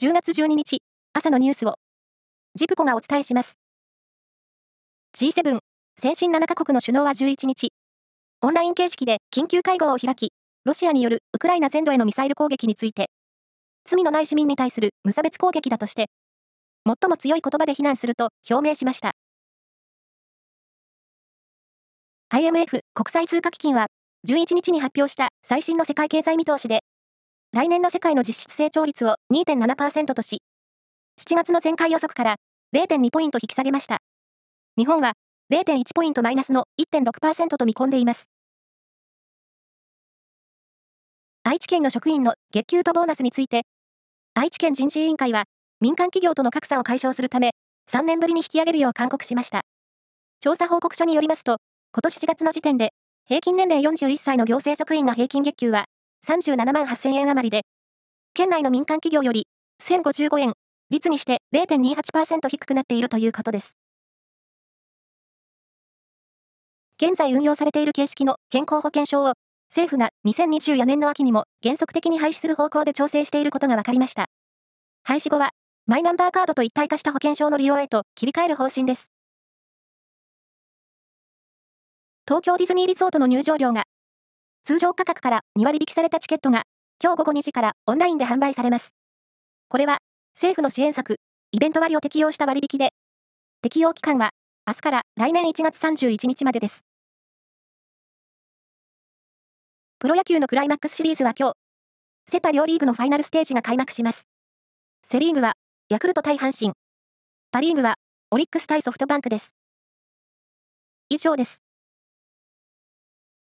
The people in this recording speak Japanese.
10月12日、朝のニュースを、ジプコがお伝えします。G7、先進7カ国の首脳は11日、オンライン形式で緊急会合を開き、ロシアによるウクライナ全土へのミサイル攻撃について、罪のない市民に対する無差別攻撃だとして、最も強い言葉で非難すると表明しました。IMF 国際通貨基金は11日に発表した最新の世界経済見通しで、来年の世界の実質成長率を2.7%とし、7月の前回予測から0.2ポイント引き下げました。日本は0.1ポイントマイナスの1.6%と見込んでいます。愛知県の職員の月給とボーナスについて、愛知県人事委員会は民間企業との格差を解消するため、3年ぶりに引き上げるよう勧告しました。調査報告書によりますと、今年4月の時点で、平均年齢41歳の行政職員の平均月給は37万8000円余りで、県内の民間企業より1055円、率にして0.28%低くなっているということです。現在運用されている形式の健康保険証を政府が2024年の秋にも原則的に廃止する方向で調整していることが分かりました。廃止後は、マイナンバーカードと一体化した保険証の利用へと切り替える方針です。東京ディズニーリゾートの入場料が、通常価格から2割引きされたチケットが、今日午後2時からオンラインで販売されます。これは、政府の支援策、イベント割を適用した割引で、適用期間は、明日から来年1月31日までです。プロ野球のクライマックスシリーズは今日、セパ両リーグのファイナルステージが開幕します。セリーグは、ヤクルト対阪神。パリーグは、オリックス対ソフトバンクです。以上です。